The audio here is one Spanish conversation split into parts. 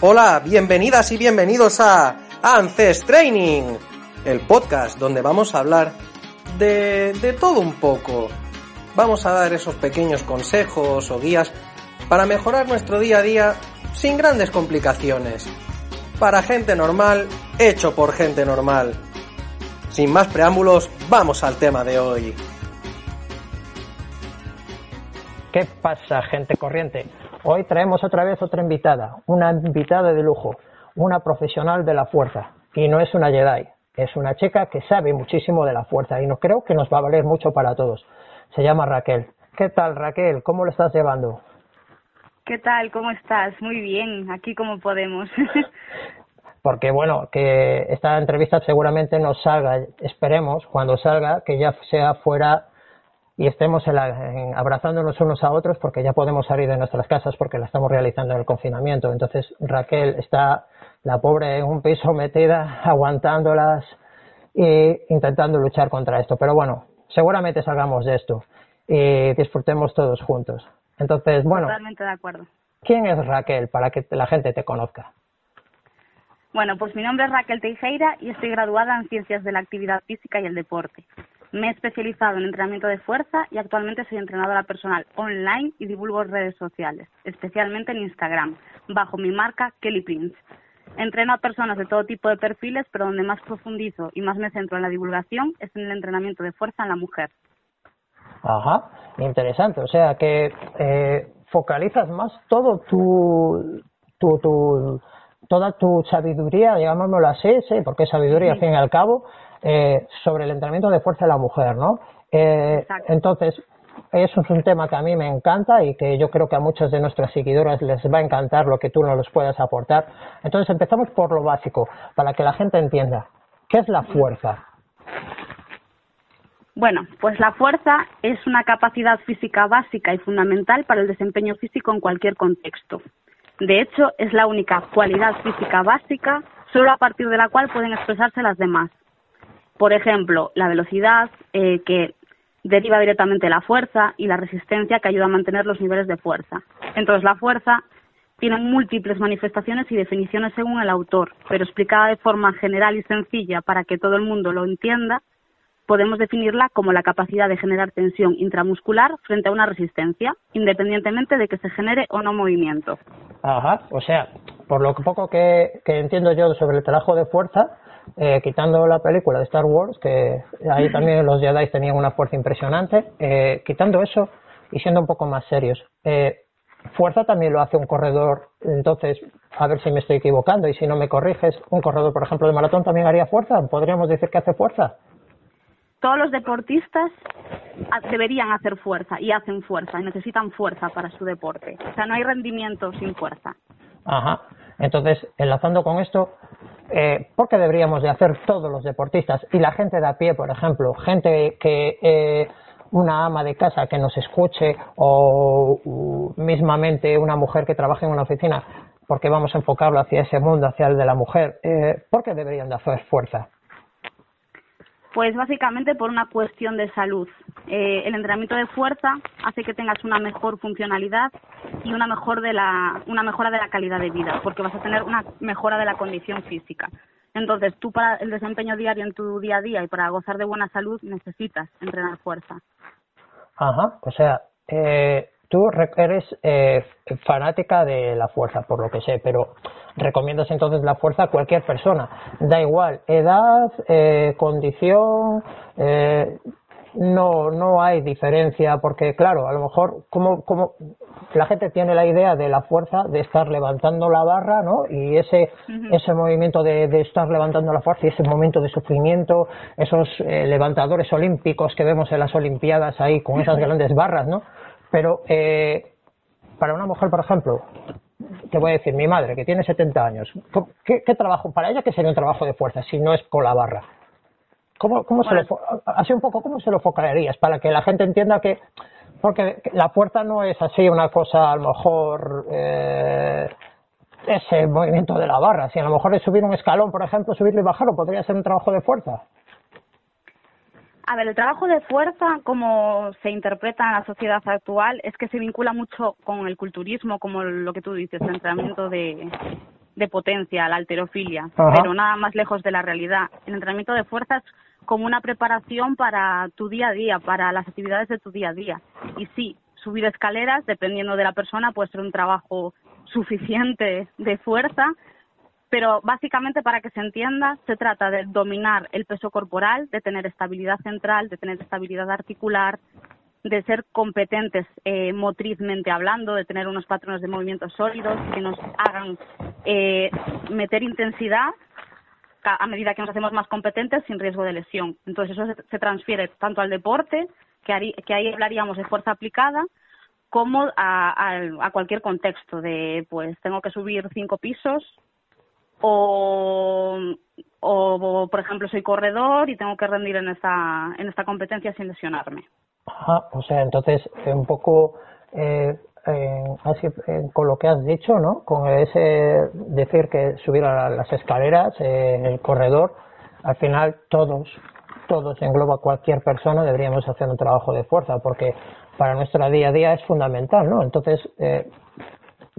Hola, bienvenidas y bienvenidos a Ances Training, el podcast donde vamos a hablar de, de todo un poco. Vamos a dar esos pequeños consejos o guías para mejorar nuestro día a día sin grandes complicaciones. Para gente normal, hecho por gente normal. Sin más preámbulos, vamos al tema de hoy. ¿Qué pasa, gente corriente? Hoy traemos otra vez otra invitada, una invitada de lujo, una profesional de la fuerza. Y no es una Jedi, es una chica que sabe muchísimo de la fuerza y no creo que nos va a valer mucho para todos. Se llama Raquel. ¿Qué tal, Raquel? ¿Cómo lo estás llevando? ¿Qué tal? ¿Cómo estás? Muy bien, aquí como podemos. Porque bueno, que esta entrevista seguramente nos salga, esperemos, cuando salga, que ya sea fuera y estemos abrazándonos unos a otros porque ya podemos salir de nuestras casas porque la estamos realizando en el confinamiento. Entonces Raquel está, la pobre, en un piso metida, aguantándolas e intentando luchar contra esto. Pero bueno, seguramente salgamos de esto y disfrutemos todos juntos. Entonces, bueno. Totalmente de acuerdo. ¿Quién es Raquel para que la gente te conozca? Bueno, pues mi nombre es Raquel Teijeira y estoy graduada en Ciencias de la Actividad Física y el Deporte. Me he especializado en entrenamiento de fuerza y actualmente soy entrenadora personal online y divulgo redes sociales, especialmente en Instagram, bajo mi marca Kelly Prince. Entreno a personas de todo tipo de perfiles, pero donde más profundizo y más me centro en la divulgación es en el entrenamiento de fuerza en la mujer. Ajá, interesante. O sea que eh, focalizas más todo tu, tu, tu, toda tu sabiduría, llamémoslo así, sí, porque es sabiduría al fin y al cabo, eh, sobre el entrenamiento de fuerza de la mujer, ¿no? Eh, entonces, eso es un tema que a mí me encanta y que yo creo que a muchos de nuestras seguidoras les va a encantar lo que tú nos puedas aportar. Entonces, empezamos por lo básico, para que la gente entienda. ¿Qué es la fuerza? Bueno, pues la fuerza es una capacidad física básica y fundamental para el desempeño físico en cualquier contexto. De hecho, es la única cualidad física básica solo a partir de la cual pueden expresarse las demás. Por ejemplo, la velocidad, eh, que deriva directamente la fuerza, y la resistencia, que ayuda a mantener los niveles de fuerza. Entonces, la fuerza tiene múltiples manifestaciones y definiciones según el autor, pero explicada de forma general y sencilla para que todo el mundo lo entienda, podemos definirla como la capacidad de generar tensión intramuscular frente a una resistencia, independientemente de que se genere o no movimiento. Ajá, o sea, por lo poco que, que entiendo yo sobre el trabajo de fuerza, eh, quitando la película de Star Wars, que ahí también los Jedi tenían una fuerza impresionante, eh, quitando eso y siendo un poco más serios. Eh, fuerza también lo hace un corredor, entonces, a ver si me estoy equivocando y si no me corriges, un corredor, por ejemplo, de maratón también haría fuerza, podríamos decir que hace fuerza. Todos los deportistas deberían hacer fuerza y hacen fuerza y necesitan fuerza para su deporte. O sea, no hay rendimiento sin fuerza. Ajá. Entonces, enlazando con esto, eh, ¿por qué deberíamos de hacer todos los deportistas y la gente de a pie, por ejemplo, gente que eh, una ama de casa que nos escuche o mismamente una mujer que trabaje en una oficina, porque vamos a enfocarlo hacia ese mundo, hacia el de la mujer, eh, ¿por qué deberían de hacer fuerza? Pues básicamente por una cuestión de salud. Eh, el entrenamiento de fuerza hace que tengas una mejor funcionalidad y una mejor de la una mejora de la calidad de vida, porque vas a tener una mejora de la condición física. Entonces, tú para el desempeño diario en tu día a día y para gozar de buena salud necesitas entrenar fuerza. Ajá, o sea, eh, tú eres eh, fanática de la fuerza, por lo que sé, pero recomiendas entonces la fuerza a cualquier persona. Da igual, edad, eh, condición, eh, no, no hay diferencia, porque claro, a lo mejor como, como la gente tiene la idea de la fuerza de estar levantando la barra, ¿no? Y ese, ese movimiento de, de, estar levantando la fuerza y ese momento de sufrimiento, esos eh, levantadores olímpicos que vemos en las Olimpiadas ahí con esas grandes barras, ¿no? Pero eh, para una mujer, por ejemplo, te voy a decir, mi madre, que tiene 70 años, ¿qué, qué trabajo, para ella qué sería un trabajo de fuerza si no es con la barra? ¿Cómo, cómo se lo, así un poco, cómo se lo focalizarías para que la gente entienda que, porque la fuerza no es así una cosa, a lo mejor, eh, ese movimiento de la barra, si a lo mejor es subir un escalón, por ejemplo, subirlo y bajarlo, podría ser un trabajo de fuerza. A ver, el trabajo de fuerza, como se interpreta en la sociedad actual, es que se vincula mucho con el culturismo, como lo que tú dices, el entrenamiento de, de potencia, la alterofilia, pero nada más lejos de la realidad. El entrenamiento de fuerza es como una preparación para tu día a día, para las actividades de tu día a día. Y sí, subir escaleras, dependiendo de la persona, puede ser un trabajo suficiente de fuerza, pero básicamente para que se entienda, se trata de dominar el peso corporal, de tener estabilidad central, de tener estabilidad articular, de ser competentes eh, motrizmente hablando, de tener unos patrones de movimiento sólidos que nos hagan eh, meter intensidad a medida que nos hacemos más competentes sin riesgo de lesión. Entonces eso se, transfiere tanto al deporte, que, que ahí hablaríamos de fuerza aplicada, como a, a, cualquier contexto de, pues, tengo que subir cinco pisos o, o, por ejemplo, soy corredor y tengo que rendir en esta, en esta competencia sin lesionarme. Ajá, o sea, entonces, un poco eh, así, con lo que has dicho, ¿no? Con ese decir que subir a las escaleras, eh, el corredor, al final todos, todos, engloba cualquier persona, deberíamos hacer un trabajo de fuerza, porque para nuestro día a día es fundamental, ¿no? Entonces, eh,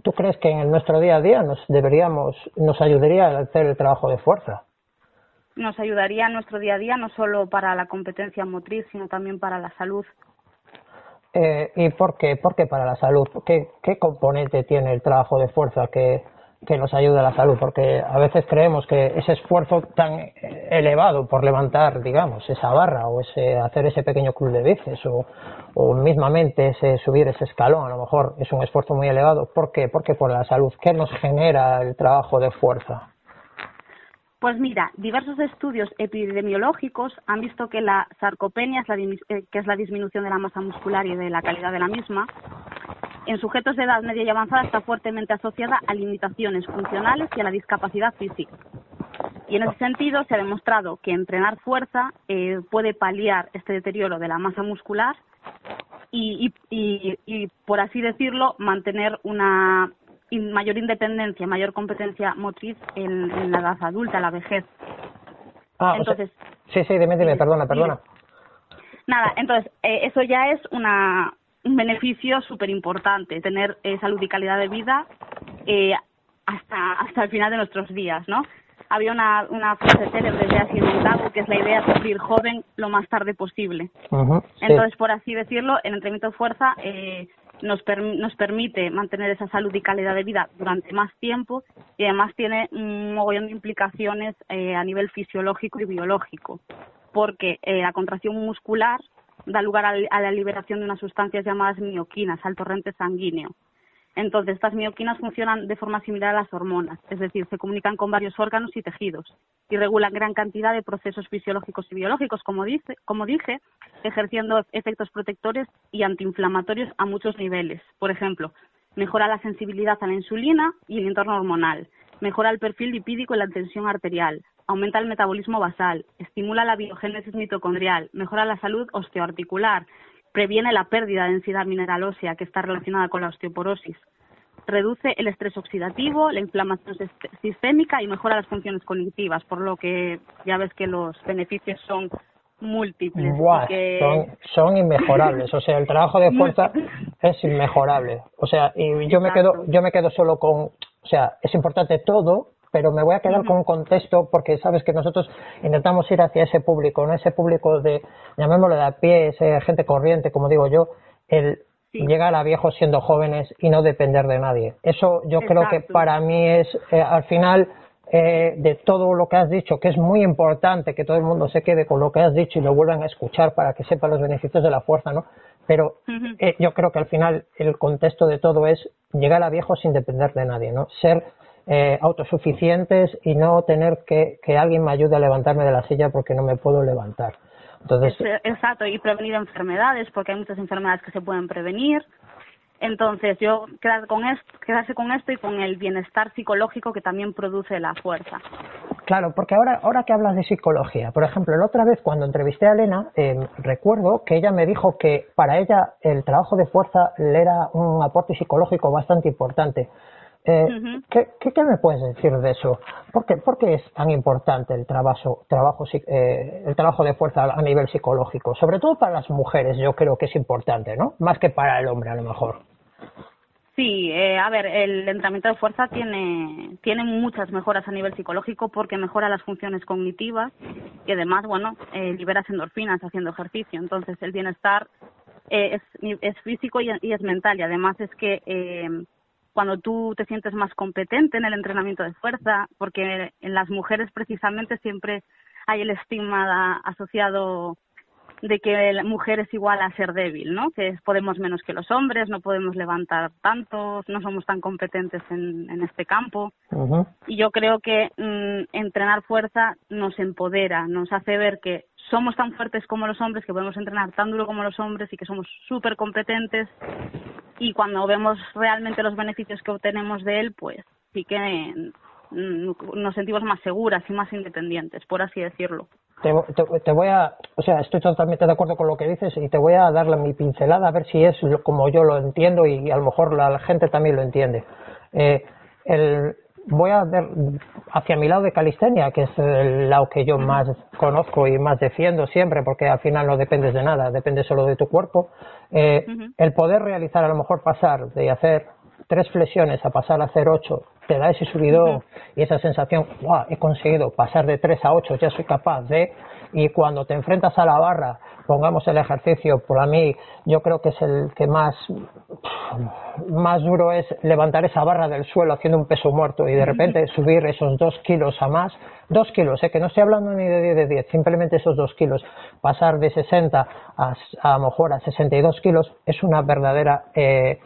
¿tú crees que en nuestro día a día nos deberíamos, nos ayudaría a hacer el trabajo de fuerza? Nos ayudaría en nuestro día a día no solo para la competencia motriz, sino también para la salud. Eh, ¿Y por qué? ¿Por qué para la salud? ¿Qué, ¿Qué componente tiene el trabajo de fuerza que, que nos ayuda a la salud? Porque a veces creemos que ese esfuerzo tan elevado por levantar, digamos, esa barra o ese hacer ese pequeño club de veces o, o mismamente ese subir ese escalón, a lo mejor es un esfuerzo muy elevado. ¿Por qué? Porque por la salud. ¿Qué nos genera el trabajo de fuerza? Pues mira, diversos estudios epidemiológicos han visto que la sarcopenia, eh, que es la disminución de la masa muscular y de la calidad de la misma, en sujetos de edad media y avanzada está fuertemente asociada a limitaciones funcionales y a la discapacidad física. Y en ese sentido se ha demostrado que entrenar fuerza eh, puede paliar este deterioro de la masa muscular y, y, por así decirlo, mantener una mayor independencia, mayor competencia motriz en, la edad adulta, la vejez. Ah, entonces, sí, sí, dime, dime, perdona, perdona. Nada, entonces, eh, eso ya es una, un beneficio súper importante, tener eh, salud y calidad de vida eh, hasta, hasta el final de nuestros días, ¿no? Había una, una frase célebre de así que es la idea de sufrir joven lo más tarde posible. Entonces, por así decirlo, el entrenamiento de fuerza eh, nos, nos permite mantener esa salud y calidad de vida durante más tiempo y además tiene un mogollón de implicaciones eh, a nivel fisiológico y biológico, porque eh, la contracción muscular da lugar a, la liberación de unas sustancias llamadas mioquinas al torrente sanguíneo. Entonces, estas mioquinas funcionan de forma similar a las hormonas, es decir, se comunican con varios órganos y tejidos y regulan gran cantidad de procesos fisiológicos y biológicos, como, dice, como dije, ejerciendo efectos protectores y antiinflamatorios a muchos niveles. Por ejemplo, mejora la sensibilidad a la insulina y el entorno hormonal, mejora el perfil lipídico y la tensión arterial, aumenta el metabolismo basal, estimula la biogénesis mitocondrial, mejora la salud osteoarticular, previene la pérdida de densidad mineral ósea que está relacionada con la osteoporosis, reduce el estrés oxidativo, la inflamación sistémica y mejora las funciones cognitivas, por lo que ya ves que los beneficios son múltiples. son, inmejorables, o sea, el trabajo de fuerza es inmejorable. O sea, y yo me quedo yo me quedo solo con, o sea, es importante todo, pero me voy a quedar con un contexto porque sabes que nosotros intentamos ir hacia ese público, no ese público de, llamémoslo de a pie, ese gente corriente, como digo yo, el llegar a viejos siendo jóvenes y no depender de nadie. Eso yo creo que para mí es, eh, al final, eh, de todo lo que has dicho, que es muy importante que todo el mundo se quede con lo que has dicho y lo vuelvan a escuchar para que sepa los beneficios de la fuerza, ¿no? Pero eh, yo creo que al final el contexto de todo es llegar a viejos sin depender de nadie, ¿no? Ser eh, autosuficientes y no tener que, que alguien me ayude a levantarme de la silla porque no me puedo levantar. Entonces, exacto, y prevenir enfermedades, porque hay muchas enfermedades que se pueden prevenir. Entonces, yo quedarse con esto, quedarse con esto y con el bienestar psicológico que también produce la fuerza. Claro, porque ahora, ahora que hablas de psicología, por ejemplo, la otra vez cuando entrevisté a Elena, eh, recuerdo que ella me dijo que para ella el trabajo de fuerza le era un aporte psicológico bastante importante. Eh, ¿qué, qué, me puedes decir de eso? ¿Por qué, por qué es tan importante el trabajo, trabajo, eh, el trabajo de fuerza a nivel psicológico? Sobre todo para las mujeres, yo creo que es importante, ¿no? Más que para el hombre, a lo mejor. Sí, eh, a ver, el entrenamiento de fuerza tiene, tiene muchas mejoras a nivel psicológico porque mejora las funciones cognitivas y además, bueno, eh, liberas endorfinas haciendo ejercicio. Entonces, el bienestar eh, es, es físico y, es mental y además es que eh, cuando tú te sientes más competente en el entrenamiento de fuerza, porque en las mujeres precisamente siempre hay el estigma asociado de que la mujer es igual a ser débil, ¿no? Que podemos menos que los hombres, no podemos levantar tanto, no somos tan competentes en, en este campo. Y yo creo que mm, entrenar fuerza nos empodera, nos hace ver que somos tan fuertes como los hombres, que podemos entrenar tan duro como los hombres y que somos súper competentes. Y cuando vemos realmente los beneficios que obtenemos de él, pues sí que mm, nos sentimos más seguras y más independientes, por así decirlo te, voy a, o sea, estoy totalmente de acuerdo con lo que dices y te voy a dar mi pincelada a ver si es como yo lo entiendo y a lo mejor la, gente también lo entiende. Eh, voy a ver hacia mi lado de calistenia, que es el lado que yo más conozco y más defiendo siempre, porque al final no dependes de nada, depende solo de tu cuerpo. Eh, el poder realizar, a lo mejor pasar de hacer tres flexiones a pasar a hacer ocho, te da ese subido y esa sensación, wow, he conseguido pasar de tres a ocho, ya soy capaz de, y cuando te enfrentas a la barra, pongamos el ejercicio, por a mí yo creo que es el que más, más duro es levantar esa barra del suelo haciendo un peso muerto y de repente subir esos dos kilos a más, dos kilos, ¿eh? que no estoy hablando ni de 10 de 10, simplemente esos dos kilos, pasar de 60 a, a, lo mejor a 62 kilos es una verdadera eh,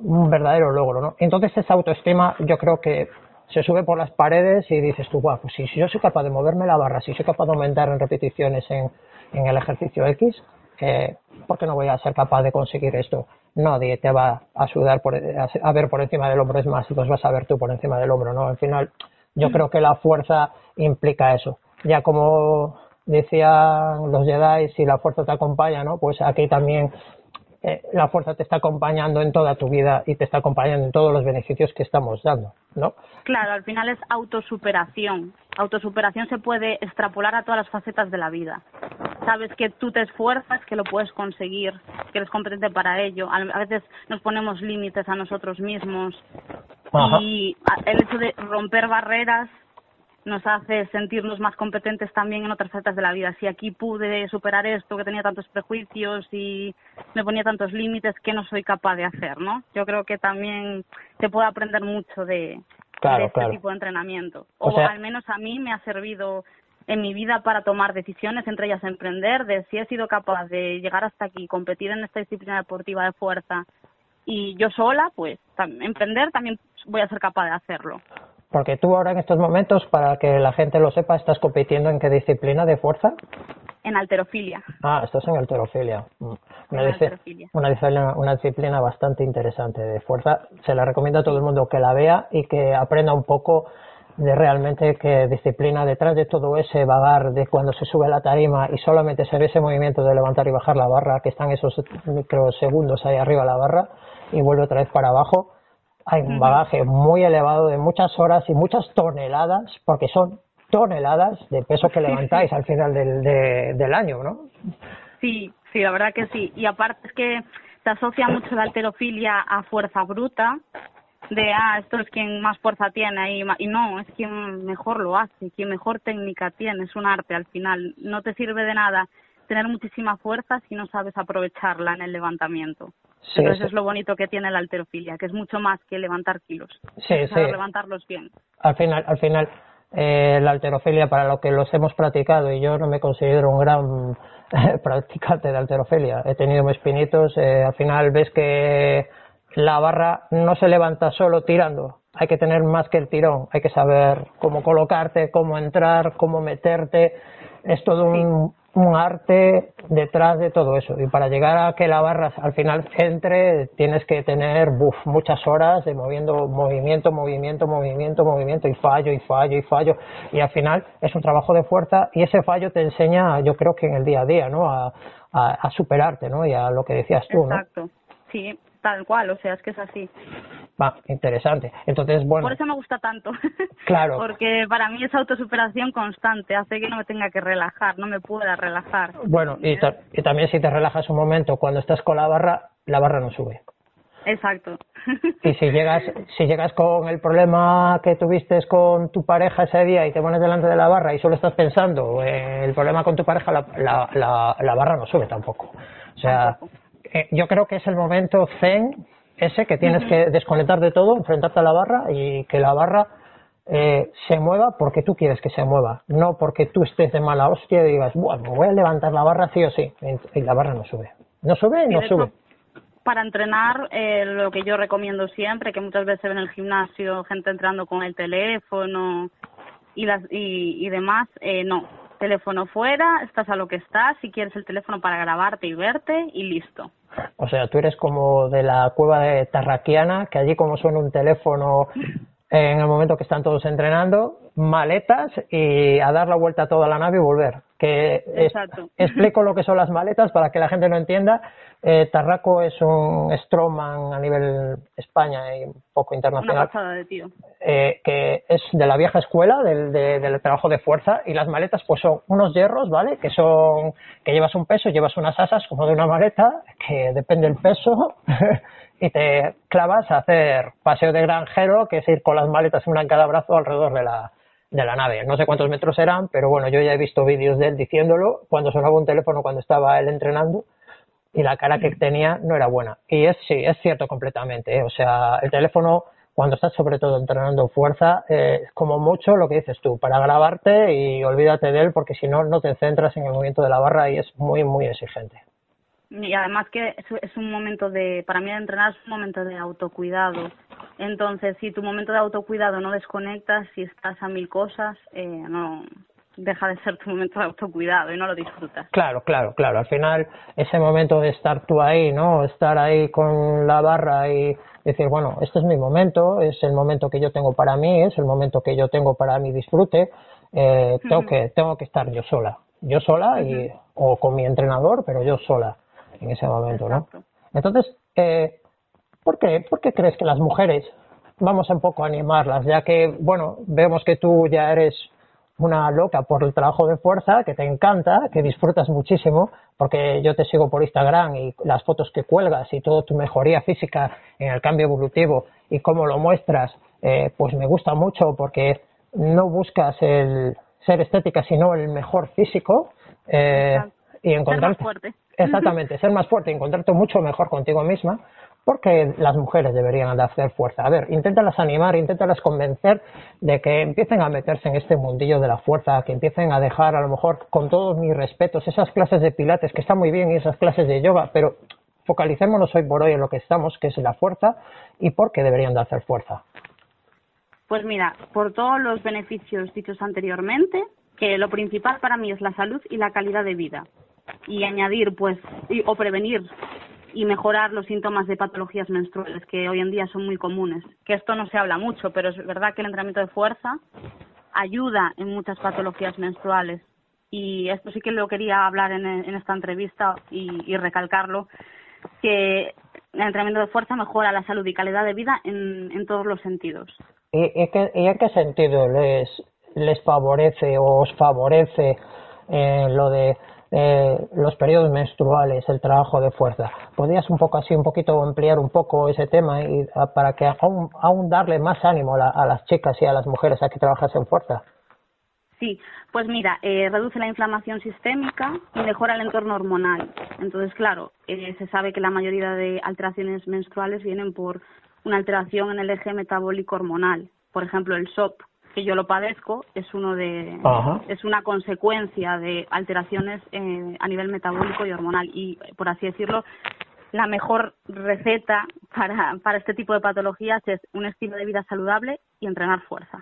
un verdadero logro, ¿no? Entonces esa autoestima yo creo que se sube por las paredes y dices tú, guau, pues si, yo soy capaz de moverme la barra, si soy capaz de aumentar en repeticiones en, en el ejercicio X, eh, ¿por qué no voy a ser capaz de conseguir esto? Nadie te va a sudar por, a, ver por encima del hombro, es más, los vas a ver tú por encima del hombro, ¿no? Al final, yo creo que la fuerza implica eso. Ya como decían los Jedi, si la fuerza te acompaña, ¿no? Pues aquí también eh, la fuerza te está acompañando en toda tu vida y te está acompañando en todos los beneficios que estamos dando, ¿no? Claro, al final es autosuperación. Autosuperación se puede extrapolar a todas las facetas de la vida. Sabes que tú te esfuerzas, que lo puedes conseguir, que eres competente para ello. A veces nos ponemos límites a nosotros mismos y el hecho de romper barreras nos hace sentirnos más competentes también en otras facetas de la vida. Si aquí pude superar esto, que tenía tantos prejuicios y me ponía tantos límites, ¿qué no soy capaz de hacer? ¿no? Yo creo que también se puede aprender mucho de, este tipo de entrenamiento. O, al menos a mí me ha servido en mi vida para tomar decisiones, entre ellas emprender, de si he sido capaz de llegar hasta aquí, competir en esta disciplina deportiva de fuerza y yo sola, pues emprender también voy a ser capaz de hacerlo. Porque tú ahora en estos momentos, para que la gente lo sepa, estás compitiendo en qué disciplina de fuerza? En alterofilia. Ah, estás en alterofilia. Mm. Una, alterofilia. Una, disciplina, una disciplina bastante interesante de fuerza. Se la recomiendo a todo el mundo que la vea y que aprenda un poco de realmente qué disciplina detrás de todo ese vagar de cuando se sube la tarima y solamente se ve ese movimiento de levantar y bajar la barra, que están esos microsegundos ahí arriba la barra y vuelve otra vez para abajo hay un bagaje muy elevado de muchas horas y muchas toneladas, porque son toneladas de peso que levantáis al final del, del año, ¿no? Sí, sí, la verdad que sí. Y aparte es que se asocia mucho la alterofilia a fuerza bruta, de, ah, esto es quien más fuerza tiene y, y no, es quien mejor lo hace, quien mejor técnica tiene, es un arte al final. No te sirve de nada tener muchísima fuerza si no sabes aprovecharla en el levantamiento. Entonces es lo bonito que tiene la alterofilia, que es mucho más que levantar kilos. Sí, sí. levantarlos bien. Al final, al final eh, la alterofilia, para lo que los hemos practicado, y yo no me considero un gran practicante de alterofilia, he tenido mis pinitos, eh, al final ves que la barra no se levanta solo tirando, hay que tener más que el tirón, hay que saber cómo colocarte, cómo entrar, cómo meterte, es todo un, arte detrás de todo eso. Y para llegar a que la barra al final entre, tienes que tener muchas horas de moviendo, movimiento, movimiento, movimiento, movimiento, y fallo, y fallo, y fallo. Y al final es un trabajo de fuerza y ese fallo te enseña, yo creo que en el día a día, ¿no? A, superarte, ¿no? Y a lo que decías tú, Exacto. Sí, tal cual, o sea, es que es así. Va, interesante. Entonces, bueno. Por eso me gusta tanto. Claro. Porque para mí es autosuperación constante, hace que no me tenga que relajar, no me pueda relajar. Bueno, y, y también si te relajas un momento, cuando estás con la barra, la barra no sube. Exacto. Y si llegas, si llegas con el problema que tuviste con tu pareja ese día y te pones delante de la barra y solo estás pensando en el problema con tu pareja, la, la, la, barra no sube tampoco. O sea, eh, yo creo que es el momento zen ese que tienes que desconectar de todo, enfrentarte a la barra y que la barra eh, se mueva porque tú quieres que se mueva, no porque tú estés de mala hostia y digas, bueno, voy a levantar la barra sí o sí, y la barra no sube. No sube y no sube para entrenar, eh, lo que yo recomiendo siempre, que muchas veces en el gimnasio gente entrando con el teléfono y, las, y, demás, eh, no. Teléfono fuera, estás a lo que estás, si quieres el teléfono para grabarte y verte y listo. O sea, tú eres como de la cueva de Tarraquiana, que allí como suena un teléfono en el momento que están todos entrenando, maletas y a dar la vuelta a toda la nave y volver. Que explico lo que son las maletas para que la gente lo entienda. Eh, Tarraco es un Stroman a nivel España y un poco internacional. Eh, que es de la vieja escuela, del, del trabajo de fuerza, y las maletas pues son unos hierros, ¿vale? Que son, que llevas un peso, llevas unas asas como de una maleta, que depende del peso, y te clavas a hacer paseo de granjero, que es ir con las maletas una en cada brazo alrededor de la, de la nave. No sé cuántos metros eran, pero bueno, yo ya he visto vídeos de él diciéndolo cuando sonaba un teléfono cuando estaba él entrenando y la cara que tenía no era buena. Y es sí, es cierto completamente. ¿eh? O sea, el teléfono, cuando estás sobre todo entrenando fuerza, eh, como mucho lo que dices tú, para grabarte y olvídate de él porque si no, no te centras en el movimiento de la barra y es muy, muy exigente. Y además que es un momento de, para mí entrenar es un momento de autocuidado. Entonces, si tu momento de autocuidado no desconectas, si estás a mil cosas, eh, no, deja de ser tu momento de autocuidado y no lo disfrutas. Claro, claro, claro. Al final, ese momento de estar tú ahí, ¿no? Estar ahí con la barra y decir, bueno, este es mi momento, es el momento que yo tengo para mí, es el momento que yo tengo para mi disfrute, eh, tengo, que, tengo que estar yo sola. Yo sola y, o con mi entrenador, pero yo sola en ese momento, ¿no? Entonces, eh, ¿por, qué, ¿por qué crees que las mujeres vamos un poco a animarlas, ya que, bueno, vemos que tú ya eres una loca por el trabajo de fuerza, que te encanta, que disfrutas muchísimo, porque yo te sigo por Instagram y las fotos que cuelgas y toda tu mejoría física en el cambio evolutivo y cómo lo muestras, eh, pues me gusta mucho porque no buscas el ser estética, sino el mejor físico. Eh, y encontrar exactamente ser más fuerte y encontrarte mucho mejor contigo misma porque las mujeres deberían de hacer fuerza. A ver, inténtalas animar, inténtalas convencer de que empiecen a meterse en este mundillo de la fuerza, que empiecen a dejar, a lo mejor, con todos mis respetos, esas clases de pilates que están muy bien y esas clases de yoga, pero focalicémonos hoy por hoy en lo que estamos, que es la fuerza, y por qué deberían de hacer fuerza. Pues mira, por todos los beneficios dichos anteriormente, que lo principal para mí es la salud y la calidad de vida. Y añadir, pues, o prevenir y mejorar los síntomas de patologías menstruales que hoy en día son muy comunes. Que esto no se habla mucho, pero es verdad que el entrenamiento de fuerza ayuda en muchas patologías menstruales. Y esto sí que lo quería hablar en, esta entrevista y, recalcarlo, que el entrenamiento de fuerza mejora la salud y calidad de vida en, todos los sentidos. ¿Y, en qué sentido les, les favorece o os favorece eh, lo de eh, los periodos menstruales, el trabajo de fuerza. ¿Podrías un poco así, un poquito ampliar un poco ese tema y ah, para que aún, aún darle más ánimo a, las chicas y a las mujeres a que trabajasen fuerza? Sí, pues mira, eh, reduce la inflamación sistémica y mejora el entorno hormonal. Entonces, claro, eh, se sabe que la mayoría de alteraciones menstruales vienen por una alteración en el eje metabólico hormonal. Por ejemplo, el SOP, que yo lo padezco es uno de es una consecuencia de alteraciones eh, a nivel metabólico y hormonal y por así decirlo la mejor receta para, para este tipo de patologías es un estilo de vida saludable y entrenar fuerza.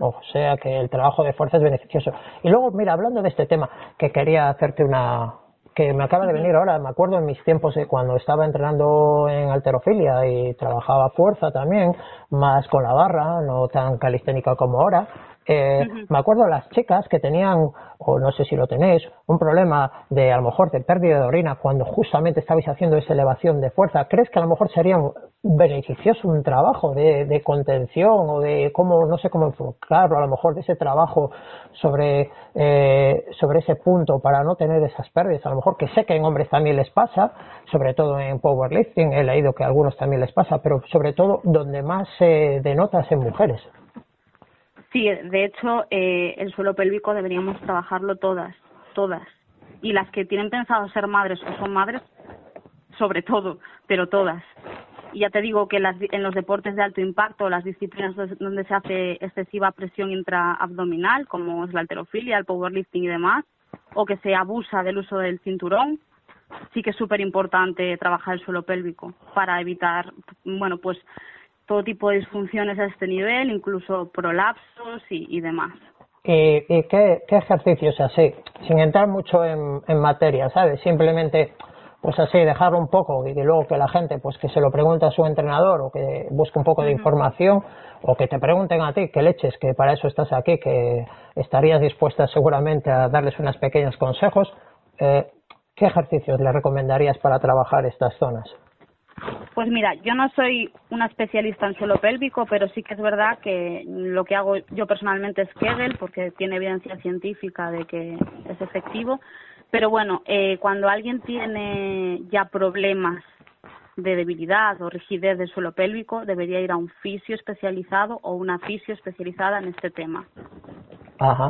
O sea que el trabajo de fuerza es beneficioso. Y luego, mira, hablando de este tema, que quería hacerte una, que me acaba de venir ahora, me acuerdo en mis tiempos de cuando estaba entrenando en alterofilia y trabajaba fuerza también, más con la barra, no tan calisténica como ahora, Eh, Me acuerdo las chicas que tenían, o no sé si lo tenéis, un problema de a lo mejor de pérdida de orina cuando justamente estabais haciendo esa elevación de fuerza. ¿Crees que a lo mejor sería beneficioso un trabajo de, de contención o de cómo, no sé cómo enfocarlo, a lo mejor de ese trabajo sobre, eh, sobre ese punto para no tener esas pérdidas? A lo mejor que sé que en hombres también les pasa, sobre todo en powerlifting, he leído que a algunos también les pasa, pero sobre todo donde más se denota es en mujeres. Sí, de hecho, eh, el suelo pélvico deberíamos trabajarlo todas, todas. Y las que tienen pensado ser madres o son madres, sobre todo, pero todas. Y ya te digo que las, en los deportes de alto impacto, las disciplinas donde se hace excesiva presión intraabdominal, como es la alterofilia, el powerlifting y demás, o que se abusa del uso del cinturón, sí que es súper importante trabajar el suelo pélvico para evitar, bueno, pues todo tipo de disfunciones a este nivel, incluso prolapsos y, demás. ¿Y, qué, ejercicios así? Sin entrar mucho en, materia, ¿sabes? Simplemente, pues así, dejarlo un poco y luego que la gente, pues que se lo pregunte a su entrenador o que busque un poco de información o que te pregunten a ti, qué leches, que para eso estás aquí, que estarías dispuesta seguramente a darles unos pequeños consejos. Eh, ¿Qué ejercicios le recomendarías para trabajar estas zonas? Pues mira, yo no soy una especialista en suelo pélvico, pero sí que es verdad que lo que hago yo personalmente es Kegel, porque tiene evidencia científica de que es efectivo. Pero bueno, eh, cuando alguien tiene ya problemas de debilidad o rigidez del suelo pélvico, debería ir a un fisio especializado o una fisio especializada en este tema.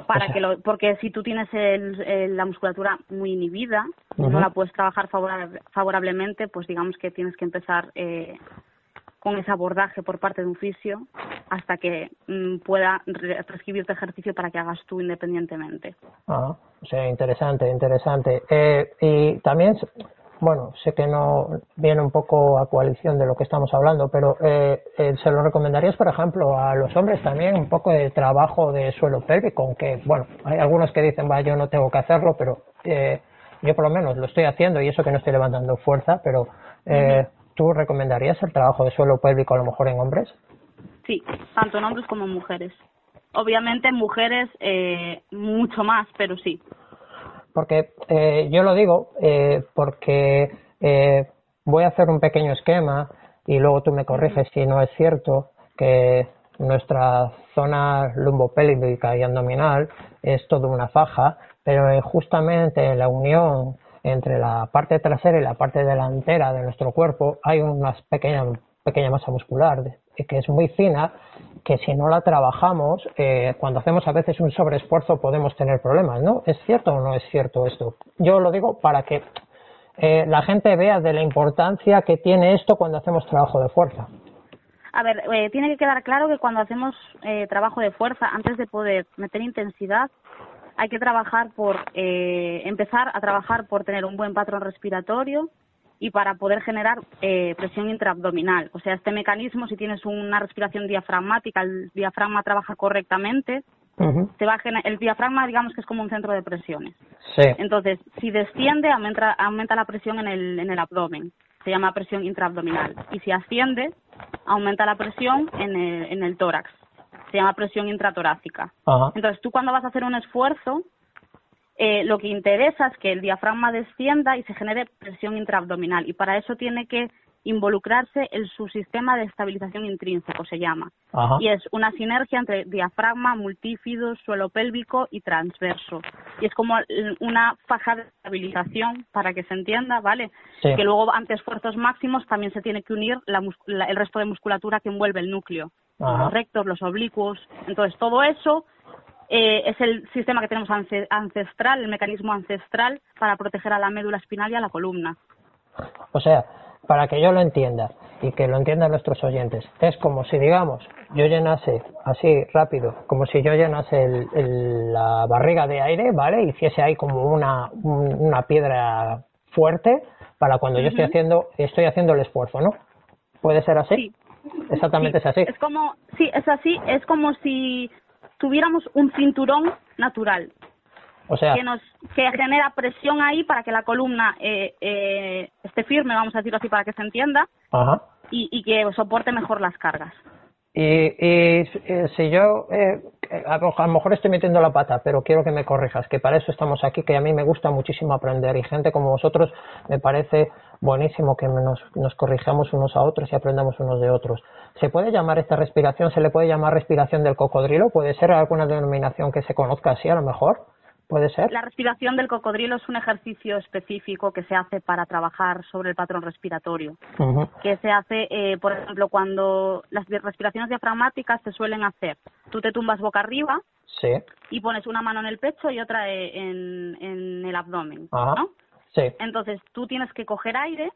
para que lo, porque si tú tienes la musculatura muy inhibida, no la puedes trabajar favorablemente, pues digamos que tienes que empezar eh, con ese abordaje por parte de un fisio hasta que mm, pueda prescribirte ejercicio para que hagas tú independientemente. Ah, o sea, interesante, interesante. Eh, y también bueno, sé que no viene un poco a coalición de lo que estamos hablando, pero eh, eh, ¿se lo recomendarías, por ejemplo, a los hombres también un poco de trabajo de suelo pélvico? Aunque, bueno, hay algunos que dicen, va, yo no tengo que hacerlo, pero eh, yo por lo menos lo estoy haciendo y eso que no estoy levantando fuerza, pero ¿tú recomendarías el trabajo de suelo pélvico a lo mejor en hombres? Sí, tanto en hombres como en mujeres. Obviamente en mujeres mucho más, pero sí porque eh, yo lo digo eh, porque eh, voy a hacer un pequeño esquema y luego tú me corriges si no es cierto que nuestra zona lumbopélvica y abdominal es toda una faja, pero justamente la unión entre la parte trasera y la parte delantera de nuestro cuerpo hay una pequeña, pequeña masa muscular que es muy fina, que si no la trabajamos, eh, cuando hacemos a veces un sobreesfuerzo podemos tener problemas, ¿no? ¿Es cierto o no es cierto esto? Yo lo digo para que eh, la gente vea de la importancia que tiene esto cuando hacemos trabajo de fuerza. A ver, eh, tiene que quedar claro que cuando hacemos trabajo de fuerza, antes de poder meter intensidad, hay que trabajar por empezar a trabajar por tener un buen patrón respiratorio, y para poder generar eh, presión intraabdominal. O sea, este mecanismo, si tienes una respiración diafragmática, el diafragma trabaja correctamente, se va el diafragma, digamos que es como un centro de presiones. Entonces, si desciende, aumenta, aumenta la presión en el, en el abdomen. Se llama presión intraabdominal. Y si asciende, aumenta la presión en el, en el tórax. Se llama presión intratorácica. Entonces, tú cuando vas a hacer un esfuerzo, eh, lo que interesa es que el diafragma descienda y se genere presión intraabdominal y para eso tiene que involucrarse el subsistema de estabilización intrínseco, se llama. Y es una sinergia entre diafragma, multífido, suelo pélvico y transverso. Y es como una faja de estabilización, para que se entienda, ¿vale? Que luego, ante esfuerzos máximos, también se tiene que unir el resto de musculatura que envuelve el núcleo. Los rectos, los oblicuos. Entonces, todo eso eh, es el sistema que tenemos ancestral, el mecanismo ancestral para proteger a la médula espinal y a la columna. O sea, para que yo lo entienda y que lo entiendan nuestros oyentes, es como si, digamos, yo llenase así rápido, como si yo llenase la barriga de aire, ¿vale? Hiciese ahí como una, una piedra fuerte para cuando yo estoy haciendo, estoy haciendo el esfuerzo, ¿no? ¿Puede ser así? Sí. Exactamente es así. Es como, sí, es así, es como si tuviéramos un cinturón natural. O sea, que nos que genera presión ahí para que la columna eh, eh, esté firme, vamos a decirlo así para que se entienda, Y, y, que soporte mejor las cargas. Y, y eh, si yo eh, a lo mejor estoy metiendo la pata, pero quiero que me corrijas, que para eso estamos aquí, que a mí me gusta muchísimo aprender y gente como vosotros me parece buenísimo que nos, nos corrijamos unos a otros y aprendamos unos de otros. ¿Se puede llamar esta respiración, se le puede llamar respiración del cocodrilo? ¿Puede ser alguna denominación que se conozca así a lo mejor? ¿Puede ser? La respiración del cocodrilo es un ejercicio específico que se hace para trabajar sobre el patrón respiratorio. Que se hace, eh, por ejemplo, cuando las respiraciones diafragmáticas se suelen hacer. Tú te tumbas boca arriba sí. y pones una mano en el pecho y otra e, en, en el abdomen. ¿no? Sí. Entonces tú tienes que coger aire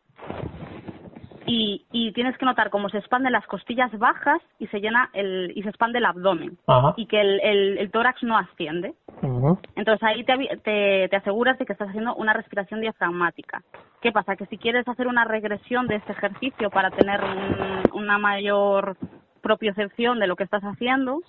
y, y tienes que notar cómo se expanden las costillas bajas y se llena el y se expande el abdomen y que el, el, tórax no asciende. Entonces ahí te, te, te, aseguras de que estás haciendo una respiración diafragmática. ¿Qué pasa? Que si quieres hacer una regresión de este ejercicio para tener una mayor propiocepción de lo que estás haciendo,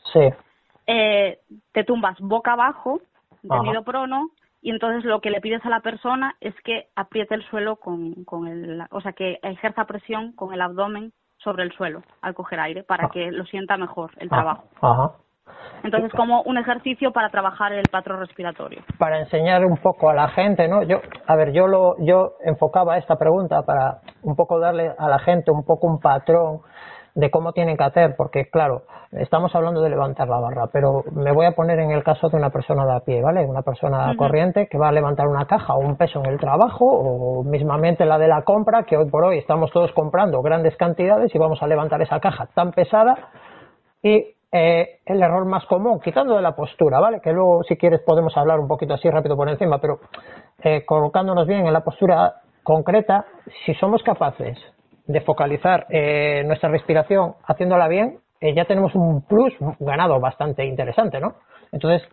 eh, te tumbas boca abajo, tendido prono, y entonces lo que le pides a la persona es que apriete el suelo con, con el, o sea, que ejerza presión con el abdomen sobre el suelo al coger aire para ah. que lo sienta mejor el trabajo. Ajá. Entonces, como un ejercicio para trabajar el patrón respiratorio. Para enseñar un poco a la gente, ¿no? Yo, a ver, yo lo, yo enfocaba esta pregunta para un poco darle a la gente un poco un patrón de cómo tienen que hacer, porque claro, estamos hablando de levantar la barra, pero me voy a poner en el caso de una persona de a pie, ¿vale? Una persona corriente que va a levantar una caja o un peso en el trabajo o mismamente la de la compra, que hoy por hoy estamos todos comprando grandes cantidades y vamos a levantar esa caja tan pesada y eh, el error más común, quitando de la postura, ¿vale? Que luego si quieres podemos hablar un poquito así rápido por encima, pero eh, colocándonos bien en la postura concreta, si somos capaces de focalizar eh, nuestra respiración haciéndola bien, eh, ya tenemos un plus ganado bastante interesante, ¿no? Entonces,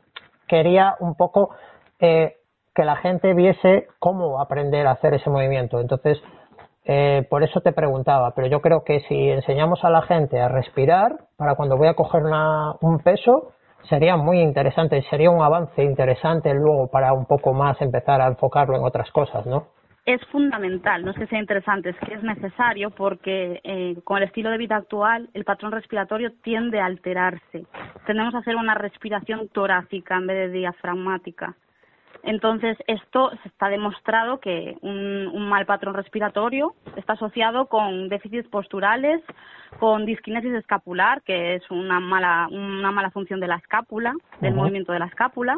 quería un poco eh, que la gente viese cómo aprender a hacer ese movimiento. Entonces, por eso te preguntaba, pero yo creo que si enseñamos a la gente a respirar, para cuando voy a coger un peso, sería muy interesante, sería un avance interesante luego para un poco más empezar a enfocarlo en otras cosas, ¿no? Es fundamental, no es que sea interesante, es que es necesario porque eh, con el estilo de vida actual el patrón respiratorio tiende a alterarse. Tendemos a hacer una respiración torácica en vez de diafragmática. Entonces, esto se está demostrado que un, un, mal patrón respiratorio está asociado con déficits posturales, con disquinesis escapular, que es una mala, una mala función de la escápula, del movimiento de la escápula,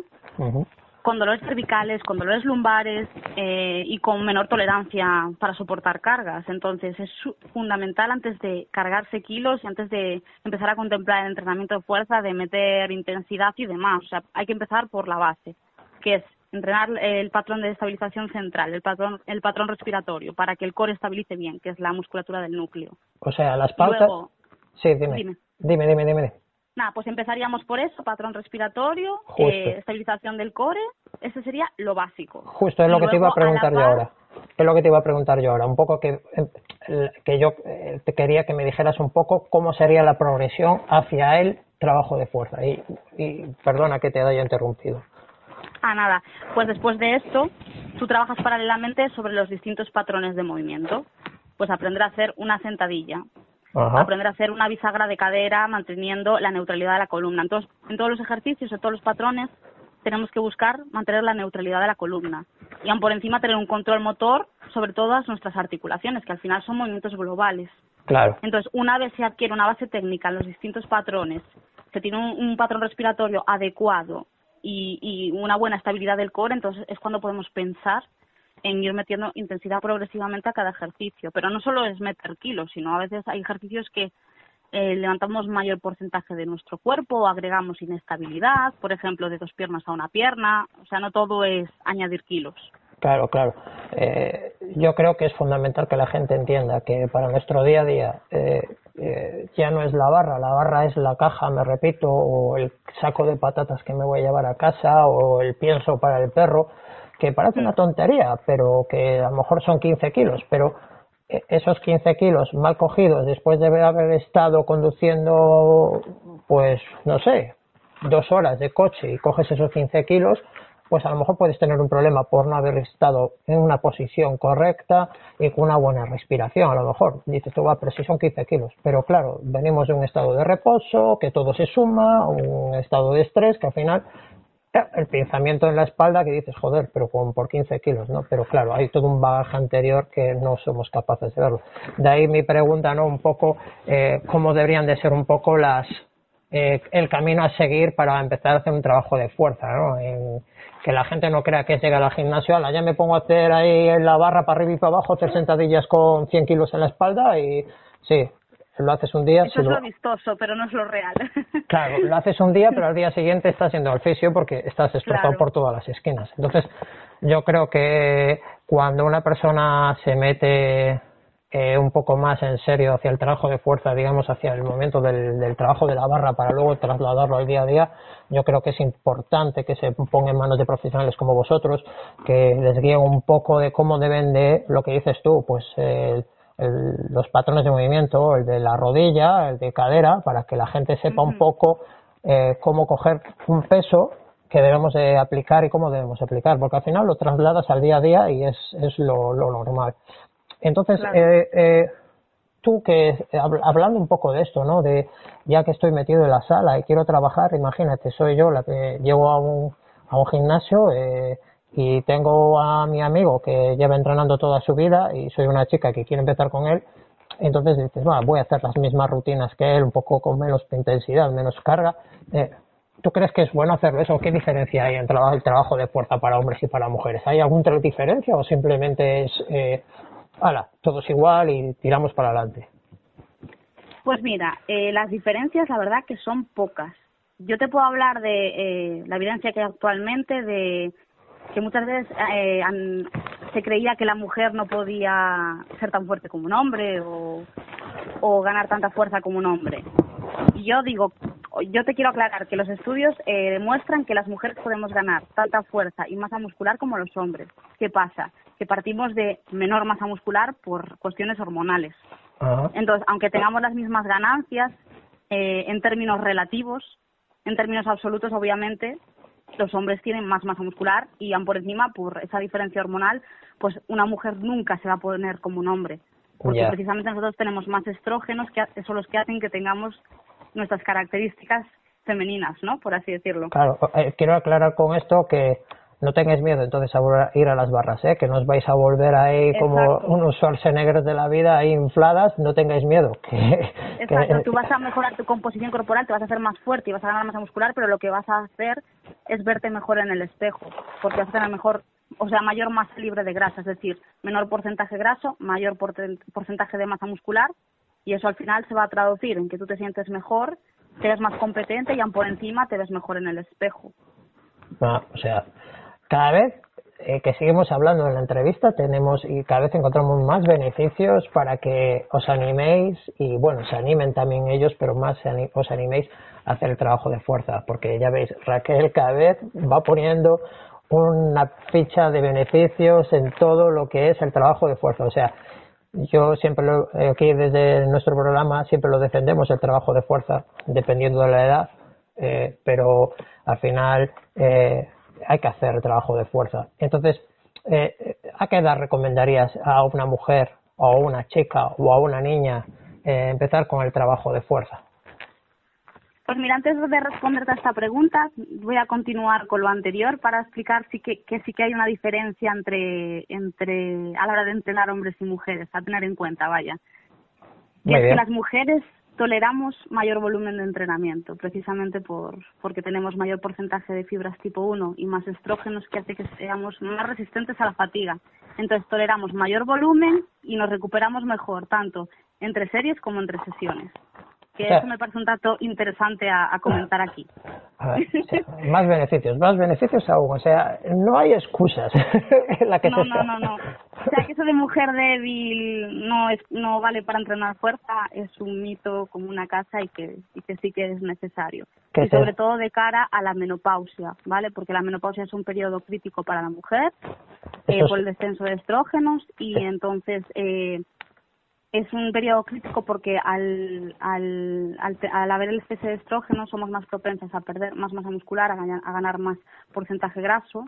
con dolores cervicales, con dolores lumbares eh, y con menor tolerancia para soportar cargas. Entonces es fundamental antes de cargarse kilos y antes de empezar a contemplar el entrenamiento de fuerza, de meter intensidad y demás. O sea, hay que empezar por la base, que es entrenar el patrón de estabilización central, el patrón, el patrón respiratorio, para que el core estabilice bien, que es la musculatura del núcleo. O sea, las pautas. sí, dime. Dime, dime, dime. dime. Nada, pues empezaríamos por eso, patrón respiratorio, eh, estabilización del core, eso sería lo básico. Justo, es lo que te iba a preguntar yo ahora. Es lo que te iba a preguntar yo ahora, un poco que, eh, que yo eh, te quería que me dijeras un poco cómo sería la progresión hacia el trabajo de fuerza. Y, y perdona que te haya interrumpido. Ah, nada. Pues después de esto, tú trabajas paralelamente sobre los distintos patrones de movimiento. Pues aprender a hacer una sentadilla, aprender a hacer una bisagra de cadera manteniendo la neutralidad de la columna. Entonces, en todos los ejercicios, en todos los patrones, tenemos que buscar mantener la neutralidad de la columna y aún por encima tener un control motor sobre todas nuestras articulaciones, que al final son movimientos globales. Claro. Entonces, una vez se adquiere una base técnica en los distintos patrones, se tiene un, patrón respiratorio adecuado y, y, una buena estabilidad del core, entonces es cuando podemos pensar en ir metiendo intensidad progresivamente a cada ejercicio. Pero no solo es meter kilos, sino a veces hay ejercicios que eh, levantamos mayor porcentaje de nuestro cuerpo, agregamos inestabilidad, por ejemplo, de dos piernas a una pierna. O sea, no todo es añadir kilos. Claro, claro. Eh, yo creo que es fundamental que la gente entienda que para nuestro día a día eh, ya no es la barra, la barra es la caja, me repito, o el saco de patatas que me voy a llevar a casa, o el pienso para el perro que parece una tontería, pero que a lo mejor son 15 kilos, pero eh, esos 15 kilos mal cogidos después de haber estado conduciendo, pues no sé, dos horas de coche y coges esos 15 kilos, pues a lo mejor puedes tener un problema por no haber estado en una posición correcta y con una buena respiración, a lo mejor. Dices tú, va, pero si son 15 kilos. Pero claro, venimos de un estado de reposo, que todo se suma, un estado de estrés, que al final el pensamiento en la espalda que dices, joder, pero con, por 15 kilos, ¿no? Pero claro, hay todo un bagaje anterior que no somos capaces de verlo. De ahí mi pregunta, ¿no? Un poco, eh, cómo deberían de ser un poco las, eh, el camino a seguir para empezar a hacer un trabajo de fuerza, ¿no? Que la gente no crea que es llegar al gimnasio, ala, ya me pongo a hacer ahí en la barra para arriba y para abajo, hacer sentadillas con 100 kilos en la espalda y sí, lo haces un día. Eso es lo... vistoso, pero no es lo real. Claro, lo haces un día, pero al día siguiente estás yendo al fisio porque estás destrozado por todas las esquinas. Entonces, yo creo que cuando una persona se mete eh, un poco más en serio hacia el trabajo de fuerza, digamos, hacia el momento del, del, trabajo de la barra para luego trasladarlo al día a día, yo creo que es importante que se ponga en manos de profesionales como vosotros, que les guíen un poco de cómo deben de, lo que dices tú, pues el, el, los patrones de movimiento, el de la rodilla, el de cadera, para que la gente sepa un poco eh, cómo coger un peso que debemos de aplicar y cómo debemos aplicar, porque al final lo trasladas al día a día y es, es lo, lo normal. Entonces, claro. eh, eh, tú que hablando un poco de esto, ¿no? De ya que estoy metido en la sala y quiero trabajar, imagínate, soy yo la que llego a un, a un gimnasio, eh, y tengo a mi amigo que lleva entrenando toda su vida y soy una chica que quiere empezar con él, entonces dices, bueno, voy a hacer las mismas rutinas que él, un poco con menos intensidad, menos carga. Eh, ¿Tú crees que es bueno hacerlo eso? ¿Qué diferencia hay entre el trabajo de fuerza para hombres y para mujeres? ¿Hay alguna diferencia o simplemente es, eh, ala, todos igual y tiramos para adelante? Pues mira, eh, las diferencias la verdad que son pocas. Yo te puedo hablar de eh, la evidencia que hay actualmente de que muchas veces eh, se creía que la mujer no podía ser tan fuerte como un hombre o, o ganar tanta fuerza como un hombre. Y yo digo, yo te quiero aclarar que los estudios eh, demuestran que las mujeres podemos ganar tanta fuerza y masa muscular como los hombres. ¿Qué pasa? Que partimos de menor masa muscular por cuestiones hormonales. Entonces, aunque tengamos las mismas ganancias eh, en términos relativos, en términos absolutos, obviamente, los hombres tienen más masa muscular y van por encima por esa diferencia hormonal, pues una mujer nunca se va a poner como un hombre. Porque yeah. precisamente nosotros tenemos más estrógenos que son los que hacen que tengamos nuestras características femeninas, ¿no? Por así decirlo. Claro, eh, quiero aclarar con esto que no tengáis miedo entonces a ir a las barras, ¿eh? que no os vais a volver ahí Exacto. como unos Schwarzeneggers de la vida ahí infladas, no tengáis miedo. Que, Exacto, que... tú vas a mejorar tu composición corporal, te vas a hacer más fuerte y vas a ganar masa muscular, pero lo que vas a hacer es verte mejor en el espejo, porque vas a tener mejor, o sea, mayor masa libre de grasa, es decir, menor porcentaje graso, mayor porcentaje de masa muscular, y eso al final se va a traducir en que tú te sientes mejor, te ves más competente y aún por encima te ves mejor en el espejo. Ah, o sea, cada vez eh, que seguimos hablando en la entrevista tenemos y cada vez encontramos más beneficios para que os animéis y bueno, se animen también ellos, pero más os animéis a hacer el trabajo de fuerza, porque ya veis, Raquel cada vez va poniendo una ficha de beneficios en todo lo que es el trabajo de fuerza. O sea, yo siempre lo, aquí desde nuestro programa siempre lo defendemos el trabajo de fuerza, dependiendo de la edad, eh, pero al final eh, hay que hacer el trabajo de fuerza. Entonces, eh, ¿a qué edad recomendarías a una mujer o a una chica o a una niña eh, empezar con el trabajo de fuerza? Pues mira, antes de responderte a esta pregunta, voy a continuar con lo anterior para explicar sí que, que sí que hay una diferencia entre, entre a la hora de entrenar hombres y mujeres, a tener en cuenta, vaya. Y es que las mujeres toleramos mayor volumen de entrenamiento, precisamente por, porque tenemos mayor porcentaje de fibras tipo 1 y más estrógenos que hace que seamos más resistentes a la fatiga. Entonces toleramos mayor volumen y nos recuperamos mejor, tanto entre series como entre sesiones que eso me parece un dato interesante a, a comentar aquí. A ver, sí, más beneficios, más beneficios aún, o sea, no hay excusas. la que no, no, no, no. O sea, que eso de mujer débil no es no vale para entrenar fuerza es un mito como una casa y que, y que sí que es necesario. Y sobre todo de cara a la menopausia, ¿vale? Porque la menopausia es un periodo crítico para la mujer eh, por el descenso de estrógenos y entonces... Eh, es un periodo crítico porque al, al, al, haber el exceso de estrógeno somos más propensas a perder más masa muscular, a ganar más porcentaje graso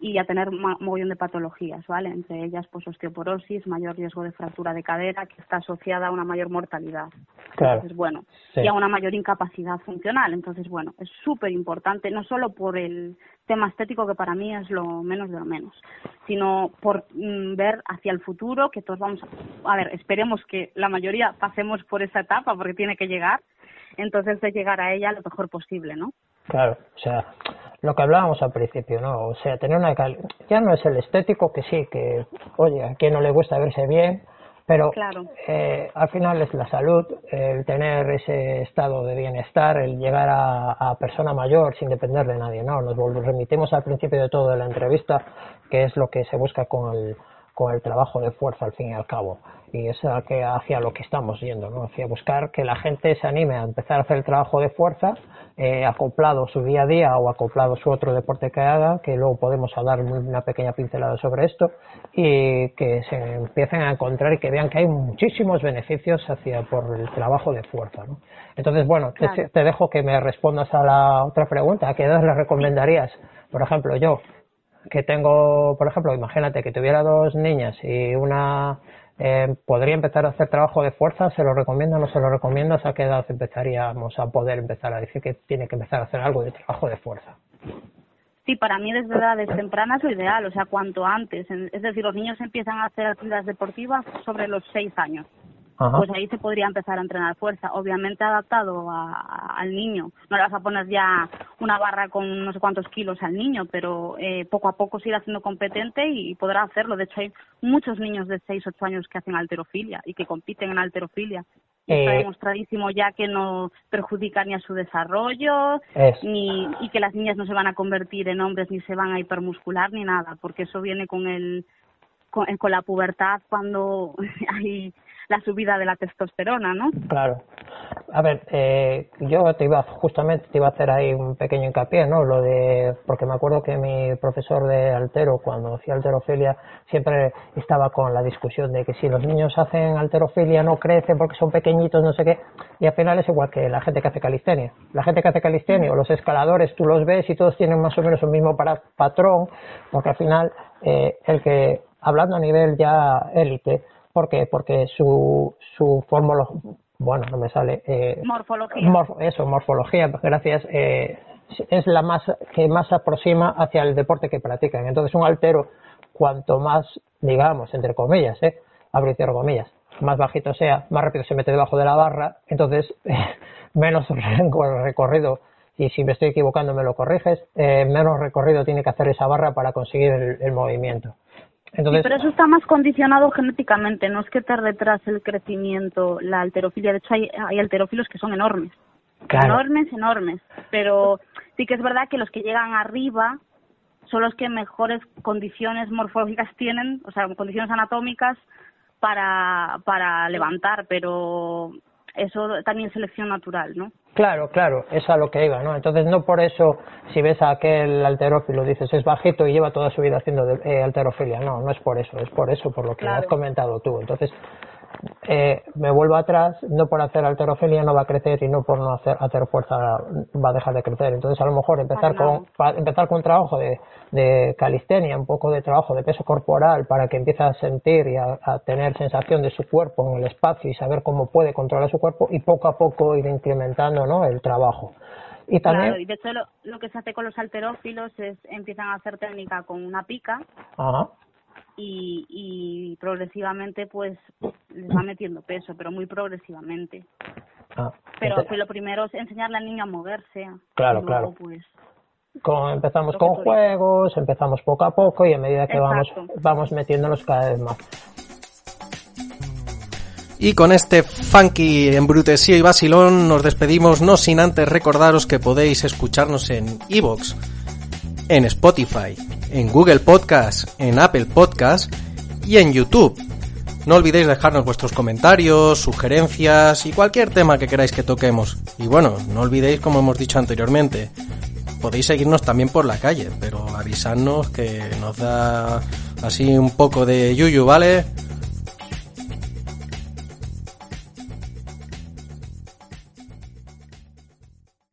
y a tener un mogollón de patologías, ¿vale? Entre ellas, pues osteoporosis, mayor riesgo de fractura de cadera, que está asociada a una mayor mortalidad. Claro. Entonces, bueno, y a una mayor incapacidad funcional. Entonces, bueno, es súper importante, no solo por el tema estético, que para mí es lo menos de lo menos, sino por mm, ver hacia el futuro, que todos vamos a... A ver, esperemos que la mayoría pasemos por esa etapa, porque tiene que llegar, entonces de llegar a ella lo mejor posible, ¿no? Claro, o sea, lo que hablábamos al principio, ¿no? O sea, tener una cal... ya no es el estético que sí, que, oye, a quien no le gusta verse bien, pero eh, al final es la salud, el tener ese estado de bienestar, el llegar a, a, persona mayor sin depender de nadie, ¿no? Nos remitimos al principio de todo de la entrevista, que es lo que se busca con el, con el trabajo de fuerza al fin y al cabo y es hacia lo que estamos yendo, ¿no? hacia buscar que la gente se anime a empezar a hacer el trabajo de fuerza, eh, acoplado su día a día o acoplado su otro deporte que haga, que luego podemos hablar una pequeña pincelada sobre esto, y que se empiecen a encontrar y que vean que hay muchísimos beneficios hacia por el trabajo de fuerza. ¿no? Entonces, bueno, te, te, dejo que me respondas a la otra pregunta, ¿a qué edad le recomendarías? Por ejemplo, yo, que tengo, por ejemplo, imagínate que tuviera dos niñas y una eh, podría empezar a hacer trabajo de fuerza, ¿se lo recomiendo no se lo recomiendo? ¿A qué edad empezaríamos a poder empezar a decir que tiene que empezar a hacer algo de trabajo de fuerza? Sí, para mí desde edades tempranas lo ideal, o sea, cuanto antes. Es decir, los niños empiezan a hacer actividades deportivas sobre los seis años pues ahí se podría empezar a entrenar fuerza, obviamente adaptado al niño. No le vas a poner ya una barra con no sé cuántos kilos al niño, pero eh, poco a poco se irá haciendo competente y podrá hacerlo. De hecho, hay muchos niños de 6, 8 años que hacen alterofilia y que compiten en alterofilia. está eh, demostradísimo ya que no perjudica ni a su desarrollo, ni y que las niñas no se van a convertir en hombres ni se van a hipermuscular ni nada, porque eso viene con el con, con la pubertad cuando hay la subida de la testosterona, ¿no? Claro. A ver, eh, yo te iba justamente te iba a hacer ahí un pequeño hincapié, ¿no? Lo de porque me acuerdo que mi profesor de altero cuando hacía alterofilia siempre estaba con la discusión de que si los niños hacen alterofilia no crecen porque son pequeñitos, no sé qué, y al final es igual que la gente que hace calistenia. La gente que hace calistenia o los escaladores, tú los ves y todos tienen más o menos el mismo patrón, porque al final eh, el que hablando a nivel ya élite ¿Por qué? Porque su, su fórmula, bueno, no me sale. Eh, morfología. eso, morfología, gracias. Eh, es la más que más se aproxima hacia el deporte que practican. Entonces, un altero, cuanto más, digamos, entre comillas, ¿eh? abro y cierro comillas, más bajito sea, más rápido se mete debajo de la barra, entonces menos recorrido, y si me estoy equivocando me lo corriges, eh, menos recorrido tiene que hacer esa barra para conseguir el movimiento pero eso está más condicionado genéticamente, no es que te retrase el crecimiento la alterofilia. De hecho, hay, hay alterófilos que son enormes. Enormes, enormes. Pero sí que es verdad que los que llegan arriba son los que mejores condiciones morfológicas tienen, o sea, condiciones anatómicas para, para levantar, pero eso también es selección natural, ¿no? Claro, claro, es a lo que iba, ¿no? Entonces no por eso, si ves a aquel alterófilo, dices es bajito y lleva toda su vida haciendo eh, alterofilia, no, no es por eso, es por eso, por lo que has comentado tú. Entonces, eh, me vuelvo atrás, no por hacer alterofilia no va a crecer y no por no hacer, hacer fuerza va a dejar de crecer. Entonces, a lo mejor empezar con empezar con un trabajo de, de calistenia, un poco de trabajo de peso corporal para que empiece a sentir y a, tener sensación de su cuerpo en el espacio y saber cómo puede controlar su cuerpo y poco a poco ir incrementando ¿no? el trabajo. Y también... Claro, y de hecho lo, lo, que se hace con los alterófilos es empiezan a hacer técnica con una pica. Ajá y, y progresivamente pues les va metiendo peso, pero muy progresivamente. Ah, pero lo primero es enseñarle al niño a moverse. Claro, claro. Pues, empezamos con juegos, empezamos poco a poco y a medida que vamos, vamos metiéndonos cada vez más. Y con este funky embrutesío y vacilón nos despedimos, no sin antes recordaros que podéis escucharnos en Evox, en Spotify, en Google Podcast, en Apple Podcast y en YouTube. No olvidéis dejarnos vuestros comentarios, sugerencias y cualquier tema que queráis que toquemos. Y bueno, no olvidéis, como hemos dicho anteriormente, podéis seguirnos también por la calle, pero avisadnos que nos da así un poco de yuyu, ¿vale?